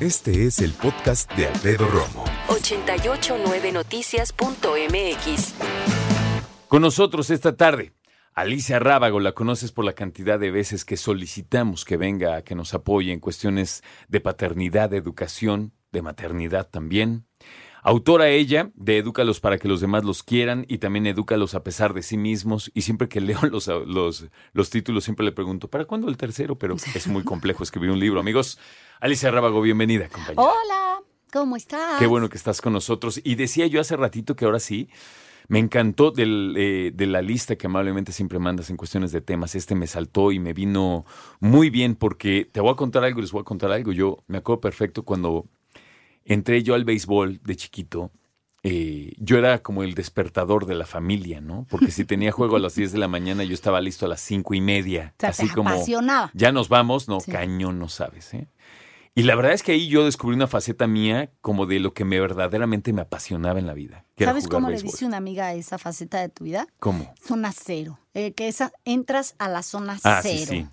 Este es el podcast de Alfredo Romo. 889noticias.mx. Con nosotros esta tarde, Alicia Rábago, la conoces por la cantidad de veces que solicitamos que venga a que nos apoye en cuestiones de paternidad, de educación, de maternidad también. Autora ella de Edúcalos para que los demás los quieran y también Edúcalos a pesar de sí mismos. Y siempre que leo los, los, los títulos siempre le pregunto, ¿para cuándo el tercero? Pero es muy complejo escribir un libro. Amigos, Alicia Rábago, bienvenida, compañera. Hola, ¿cómo estás? Qué bueno que estás con nosotros. Y decía yo hace ratito que ahora sí, me encantó del, eh, de la lista que amablemente siempre mandas en cuestiones de temas. Este me saltó y me vino muy bien porque te voy a contar algo, les voy a contar algo. Yo me acuerdo perfecto cuando entré yo al béisbol de chiquito. eh, yo era como el despertador de la familia, ¿no? Porque si tenía juego a las 10 de la mañana, yo estaba listo a las cinco y media. O sea, así te como, apasionaba. ya nos vamos, no, Sí. cañón, no sabes, ¿eh? Y la verdad es que ahí yo descubrí una faceta mía como de lo que me verdaderamente me apasionaba en la vida. que era ¿Sabes jugar cómo le dice una amiga a esa faceta de tu vida? ¿Cómo? Zona cero. Eh, que esa, entras a la zona Ah, cero. sí. Sí,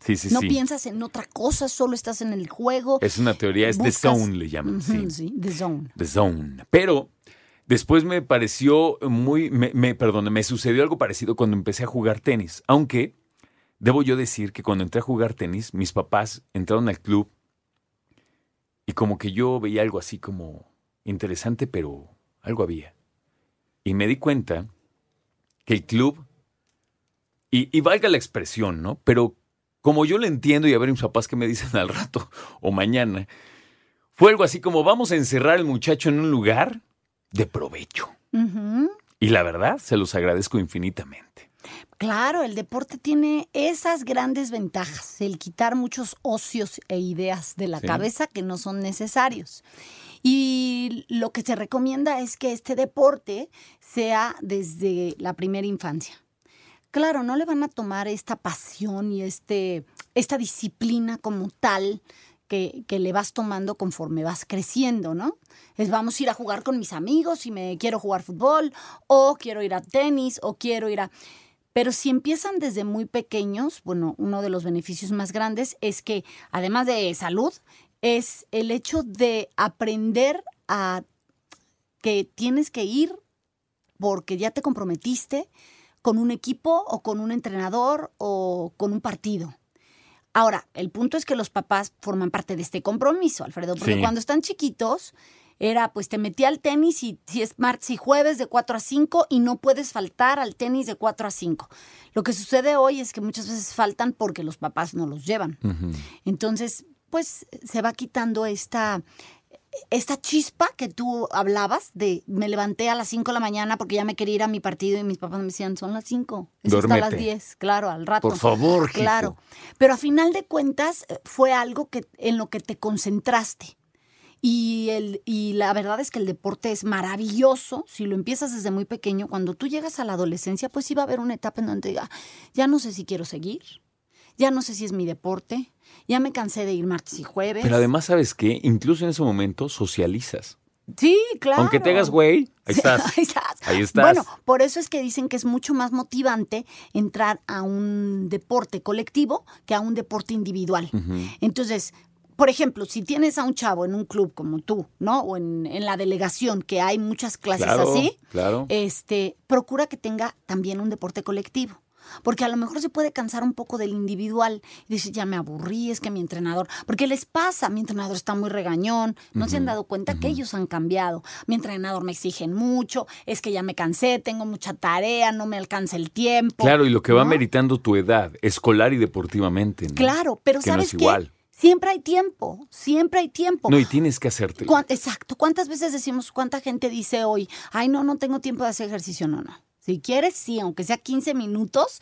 sí, no sí. piensas en otra cosa, solo estás en el juego. Es una teoría, es the zone, le llaman. Sí. sí, the zone. The Zone. Pero después me pareció muy, me, me- perdón, me sucedió algo parecido cuando empecé a jugar tenis. Aunque debo yo decir que cuando entré a jugar tenis, mis papás entraron al club y como que yo veía algo así como interesante, pero algo había. Y me di cuenta que el club, y, y valga la expresión, ¿no? Pero como yo lo entiendo y a ver mis papás qué me dicen al rato o mañana, fue algo así como vamos a encerrar al muchacho en un lugar de provecho. Y la verdad, se los agradezco infinitamente. Claro, el deporte tiene esas grandes ventajas, el quitar muchos ocios e ideas de la Sí. cabeza que no son necesarios. Y lo que se recomienda es que este deporte sea desde la primera infancia. Claro, no le van a tomar esta pasión y este, esta disciplina como tal que, que le vas tomando conforme vas creciendo, ¿no? Es vamos a ir a jugar con mis amigos y me quiero jugar fútbol, o quiero ir a tenis, o quiero ir a... Pero si empiezan desde muy pequeños, bueno, uno de los beneficios más grandes es que, además de salud, es el hecho de aprender a que tienes que ir porque ya te comprometiste con un equipo o con un entrenador o con un partido. Ahora, el punto es que los papás forman parte de este compromiso, Alfredo, porque Sí. cuando están chiquitos era pues te metí al tenis y si es martes y jueves de 4 a 5 y no puedes faltar al tenis de 4 a 5. Lo que sucede hoy es que muchas veces faltan porque los papás no los llevan. Entonces, pues se va quitando esta, esta chispa que tú hablabas de me levanté a las 5 de la mañana porque ya me quería ir a mi partido y mis papás me decían, son las 5, es hasta las 10, claro, al rato. Por favor, hijo. Claro, pero a final de cuentas eh, fue algo que en lo que te concentraste. Y, el, y la verdad es que el deporte es maravilloso si lo empiezas desde muy pequeño. Cuando tú llegas a la adolescencia, pues sí va a haber una etapa en donde diga, ya no sé si quiero seguir, ya no sé si es mi deporte, ya me cansé de ir martes y jueves. Pero además, ¿sabes qué? Incluso en ese momento socializas. sí, claro. Aunque te hagas güey, ahí estás. ahí estás. Ahí estás. Bueno, por eso es que dicen que es mucho más motivante entrar a un deporte colectivo que a un deporte individual. Entonces, por ejemplo, si tienes a un chavo en un club como tú, ¿no? O en, en la delegación, que hay muchas clases Claro, así, claro. este, procura que tenga también un deporte colectivo. Porque a lo mejor se puede cansar un poco del individual y decir, ya me aburrí, es que mi entrenador, porque les pasa, mi entrenador está muy regañón, no se han dado cuenta que ellos han cambiado, mi entrenador me exigen mucho, es que ya me cansé, tengo mucha tarea, no me alcanza el tiempo. Claro, y lo que va ¿no? meritando tu edad, escolar y deportivamente. ¿no? Claro, pero Que no ¿sabes qué? igual. Siempre hay tiempo, siempre hay tiempo. No, y tienes que hacerte. Cuán- Exacto. ¿Cuántas veces decimos, cuánta gente dice hoy, ay, no, no tengo tiempo de hacer ejercicio? No, no. Si quieres, sí, aunque sea 15 minutos,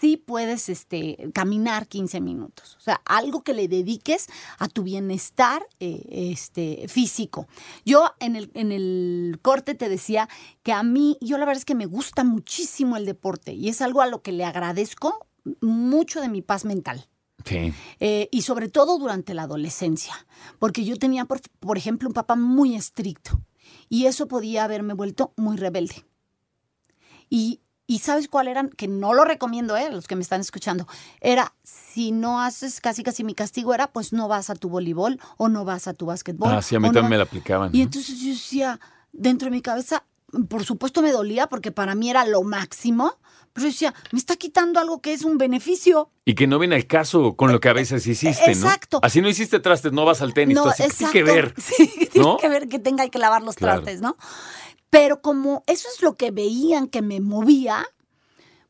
sí puedes este, caminar 15 minutos. O sea, algo que le dediques a tu bienestar eh, este, físico. Yo en el, en el corte te decía que a mí, yo la verdad es que me gusta muchísimo el deporte y es algo a lo que le agradezco mucho de mi paz mental. Sí. Eh, y sobre todo durante la adolescencia, porque yo tenía, por, por ejemplo, un papá muy estricto y eso podía haberme vuelto muy rebelde. Y, y ¿sabes cuál eran? Que no lo recomiendo, ¿eh? Los que me están escuchando. Era, si no haces casi casi mi castigo era, pues no vas a tu voleibol o no vas a tu básquetbol. Ah, sí, a mí también no- me la aplicaban. Y ¿no? entonces yo decía, dentro de mi cabeza, por supuesto me dolía porque para mí era lo máximo, pero yo decía, me está quitando algo que es un beneficio. Y que no viene al caso con lo que a veces hiciste, ¿no? Exacto. Así no hiciste trastes, no vas al tenis. No, tú así, ¿qué exacto. tiene que ver? Sí, tiene ¿no? que ver que tenga que lavar los Claro. trastes, ¿no? Pero como eso es lo que veían que me movía,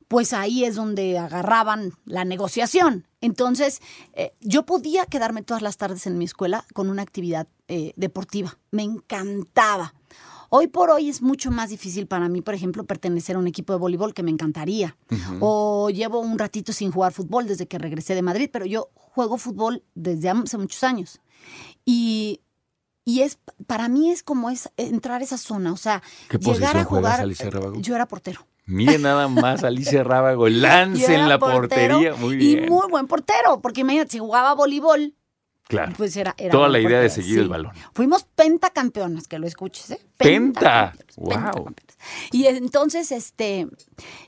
pues ahí es donde agarraban la negociación. Entonces, eh, yo podía quedarme todas las tardes en mi escuela con una actividad eh, deportiva. Me encantaba. Hoy por hoy es mucho más difícil para mí, por ejemplo, pertenecer a un equipo de voleibol que me encantaría. O llevo un ratito sin jugar fútbol desde que regresé de Madrid, pero yo juego fútbol desde hace muchos años. Y, y es para mí es como es entrar a esa zona, o sea, ¿Qué llegar posición a juegas, jugar. Alicia Rábago? Yo era portero. Mire nada más, Alicia Rábago, lance en la portero portería. Muy Y bien. muy buen portero, porque imagínate, si jugaba voleibol, claro. pues era, era Toda la idea de seguir el balón. Fuimos pentacampeonas, que lo escuches, ¿eh? Penta. Wow. Y entonces, este,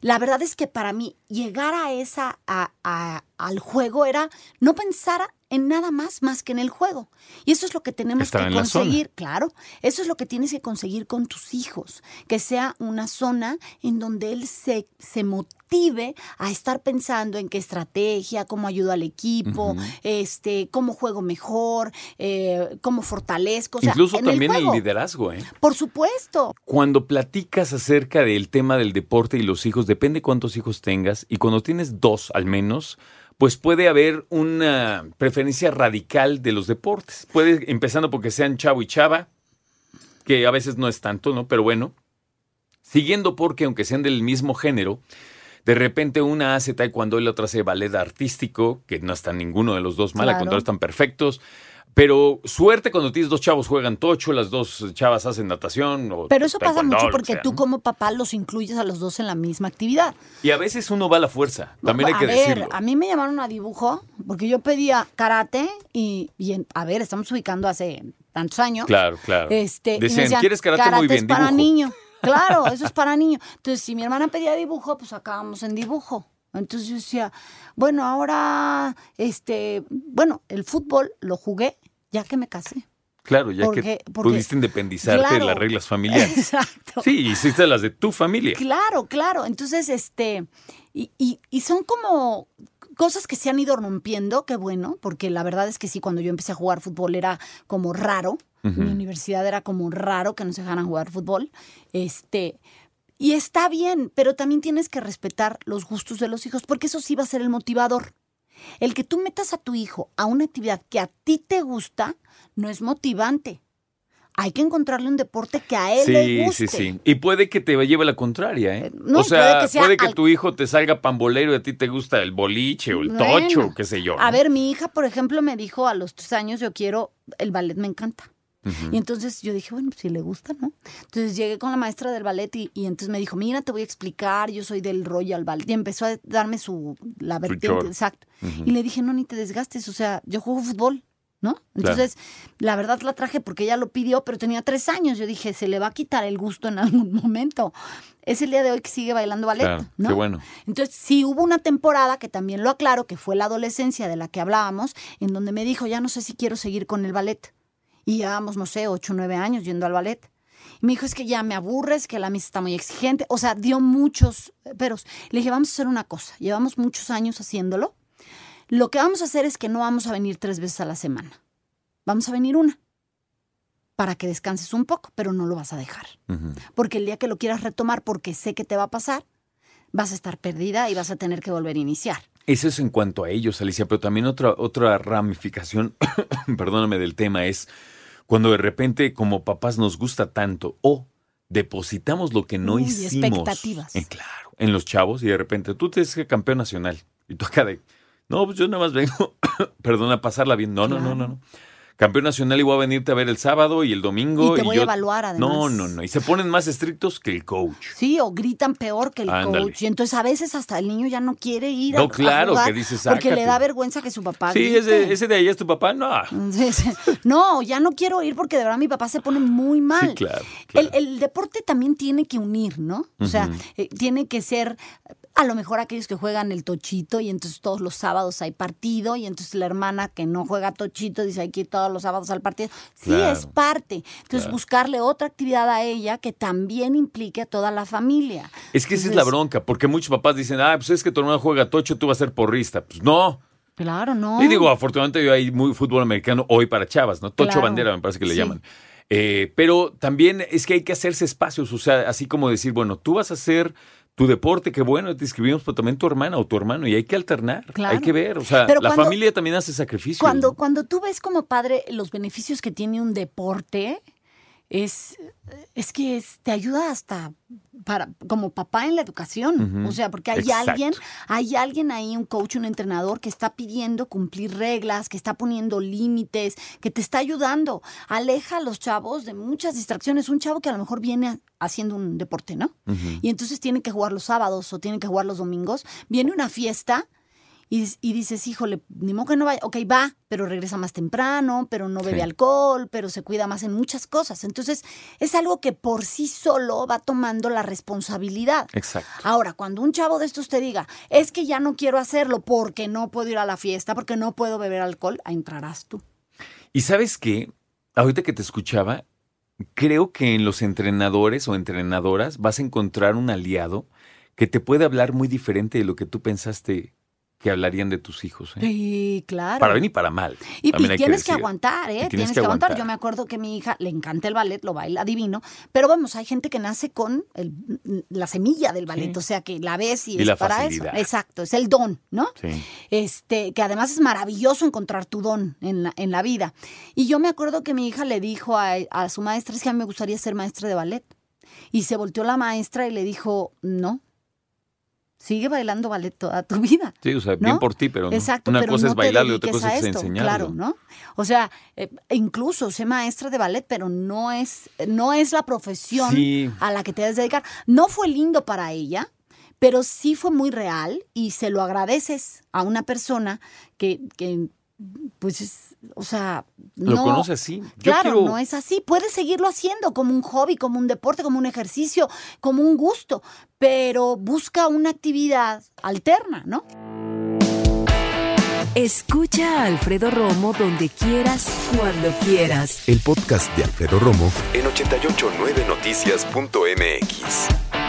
la verdad es que para mí llegar a esa, a- a- al juego era no pensar en nada más más que en el juego. Y eso es lo que tenemos Estar que conseguir, claro. Eso es lo que tienes que conseguir con tus hijos, que sea una zona en donde él se, se motive a estar pensando en qué estrategia, cómo ayudo al equipo, este, cómo juego mejor, eh, cómo fortalezco. O sea, Incluso en también el, juego. liderazgo, ¿eh? Por supuesto. Cuando platicas acerca del tema del deporte y los hijos, depende cuántos hijos tengas, y cuando tienes dos al menos, pues puede haber una preferencia radical de los deportes. Puede, empezando porque sean chavo y chava, que a veces no es tanto, ¿no? Pero bueno, siguiendo porque aunque sean del mismo género, de repente una hace taekwondo y la otra hace ballet artístico, que no está ninguno de los dos mal, al Claro. contrario, están perfectos. Pero suerte cuando tienes dos chavos juegan tocho, las dos chavas hacen natación. O Pero eso pasa mucho porque tú como papá los incluyes a los dos en la misma actividad. Y a veces uno va a la fuerza, también hay a que ver, decirlo. a mí me llamaron a dibujo porque yo pedía karate y, y en- a ver, estamos ubicando hace tantos años. Claro, claro. Este, Decían, decían, ¿quieres karate? Muy bien, es para dibujo". niño. Claro, eso es para niño. Entonces, si mi hermana pedía dibujo, pues acabamos en dibujo. Entonces yo decía, bueno, ahora, este, bueno, el fútbol lo jugué ya que me casé. Claro, ya porque- que porque- pudiste independizarte de las reglas familiares. Exacto. Sí, hiciste las de tu familia. Claro, claro. Entonces, este, y, y- y son como cosas que se han ido rompiendo, qué bueno, porque la verdad es que sí, cuando yo empecé a jugar fútbol era como raro. En mi universidad era como raro que nos dejaran jugar fútbol. Este, y está bien, pero también tienes que respetar los gustos de los hijos, porque eso sí va a ser el motivador. El que tú metas a tu hijo a una actividad que a ti te gusta no es motivante. Hay que encontrarle un deporte que a él le Sí, guste. sí, sí. Y puede que te lleve la contraria, ¿eh? Eh, no, o sea, puede puede que que, sea al- tu hijo te salga pambolero y a ti te gusta el boliche o el Bueno. tocho, qué sé yo. ¿no? A ver, mi hija, por ejemplo, me dijo a los tres años, yo quiero, el ballet me encanta. Y entonces yo dije, bueno, pues, si le gusta, ¿no? Entonces llegué con la maestra del ballet y, y entonces me dijo, mira, te voy a explicar, yo soy del Royal Ballet. Y empezó a darme su, la vertiente, exacto. Y le dije, no, ni te desgastes, o sea, yo juego fútbol, ¿no? Entonces, la verdad la traje porque ella lo pidió, pero tenía tres años. Yo dije, se le va a quitar el gusto en algún momento. Es el día de hoy que sigue bailando ballet, Claro, ¿no? qué bueno. Entonces, sí hubo una temporada, que también lo aclaro, que fue la adolescencia de la que hablábamos, en donde me dijo, ya no sé si quiero seguir con el ballet. Y llevábamos, no sé, ocho o nueve años yendo al ballet. Y me dijo, es que ya me aburres, que la misa está muy exigente. O sea, dio muchos peros. Le dije, vamos a hacer una cosa. Llevamos muchos años haciéndolo. Lo que vamos a hacer es que no vamos a venir tres veces a la semana. Vamos a venir una. Para que descanses un poco, pero no lo vas a dejar. Porque el día que lo quieras retomar, porque sé que te va a pasar, vas a estar perdida y vas a tener que volver a iniciar. Eso es en cuanto a ellos, Alicia, pero también otra, otra ramificación, perdóname, del tema es cuando de repente como papás nos gusta tanto o depositamos lo que no Uy, hicimos. expectativas. Eh, claro. en los chavos y de repente tú te dices campeón nacional y tú acá de, no, pues yo nada más vengo, perdón, a pasarla bien. No, no, no, no, no campeón nacional y voy a venirte a ver el sábado y el domingo. Y te voy a evaluar además. No, no, no. Y se ponen más estrictos que el coach. Sí, o gritan peor que el coach. Y entonces a veces hasta el niño ya no quiere ir no, a, claro, jugar que dices, porque le da vergüenza que su papá Sí, ese, ese, de ahí es tu papá, no. no, ya no quiero ir porque de verdad mi papá se pone muy mal. Sí, claro. El, deporte también tiene que unir, ¿no? O sea, eh, tiene que ser a lo mejor aquellos que juegan el tochito y entonces todos los sábados hay partido y entonces la hermana que no juega tochito dice hay que ir todos los sábados al partido. Sí, es parte. Entonces buscarle otra actividad a ella que también implique a toda la familia. Es que esa es la bronca, porque muchos papás dicen, ah, pues es que tu hermano juega tocho, tú vas a ser porrista. Pues no. Claro, no. Y digo, afortunadamente yo hay muy fútbol americano hoy para chavas, ¿no? Tocho bandera me parece que le llaman. Eh, pero también es que hay que hacerse espacios, o sea, así como decir, bueno, tú vas a ser tu deporte, qué bueno, te inscribimos, pero también tu hermana o tu hermano, y hay que alternar, hay que ver, o sea, la familia también hace sacrificios. Cuando, cuando tú ves como padre los beneficios que tiene un deporte, es, es que te ayuda hasta para, como papá en la educación. O sea, porque hay alguien, hay alguien ahí, un coach, un entrenador, que está pidiendo cumplir reglas, que está poniendo límites, que te está ayudando. Aleja a los chavos de muchas distracciones. Un chavo que a lo mejor viene haciendo un deporte, ¿no? Y entonces tiene que jugar los sábados o tiene que jugar los domingos. Viene una fiesta y, dices, híjole, ni modo que no vaya, ok, va, pero regresa más temprano, pero no bebe alcohol, pero se cuida más en muchas cosas. Entonces, es algo que por sí solo va tomando la responsabilidad. Exacto. Ahora, cuando un chavo de estos te diga, es que ya no quiero hacerlo porque no puedo ir a la fiesta, porque no puedo beber alcohol, ahí entrarás tú. Y sabes qué, ahorita que te escuchaba, creo que en los entrenadores o entrenadoras vas a encontrar un aliado que te puede hablar muy diferente de lo que tú pensaste que hablarían de tus hijos. ¿eh? Sí, claro. Para bien y para mal. Y, tienes que, aguantar, ¿eh? Tienes, que, aguantar. Yo me acuerdo que mi hija le encanta el ballet, lo baila divino, pero vamos, hay gente que nace con la semilla del ballet, o sea que la ves y, es para eso. Exacto, es el don, ¿no? Sí. Este, que además es maravilloso encontrar tu don en la, en la vida. Y yo me acuerdo que mi hija le dijo a, a su maestra, es que a mí me gustaría ser maestra de ballet. Y se volteó la maestra y le dijo, no, sigue bailando ballet toda tu vida. Sí, o sea, bien por ti, pero una cosa es bailarlo y otra cosa es enseñarlo. Claro, ¿no? O sea, eh, incluso sé maestra de ballet, pero no es, no es la profesión a la que te debes dedicar. No fue lindo para ella, pero sí fue muy real y se lo agradeces a una persona que, que pues es, o sea, lo conoce así. claro, no es así. Puedes seguirlo haciendo como un hobby, como un deporte, como un ejercicio, como un gusto, pero busca una actividad alterna, ¿no? Escucha a Alfredo Romo donde quieras, cuando quieras. El podcast de Alfredo Romo en 889noticias.mx.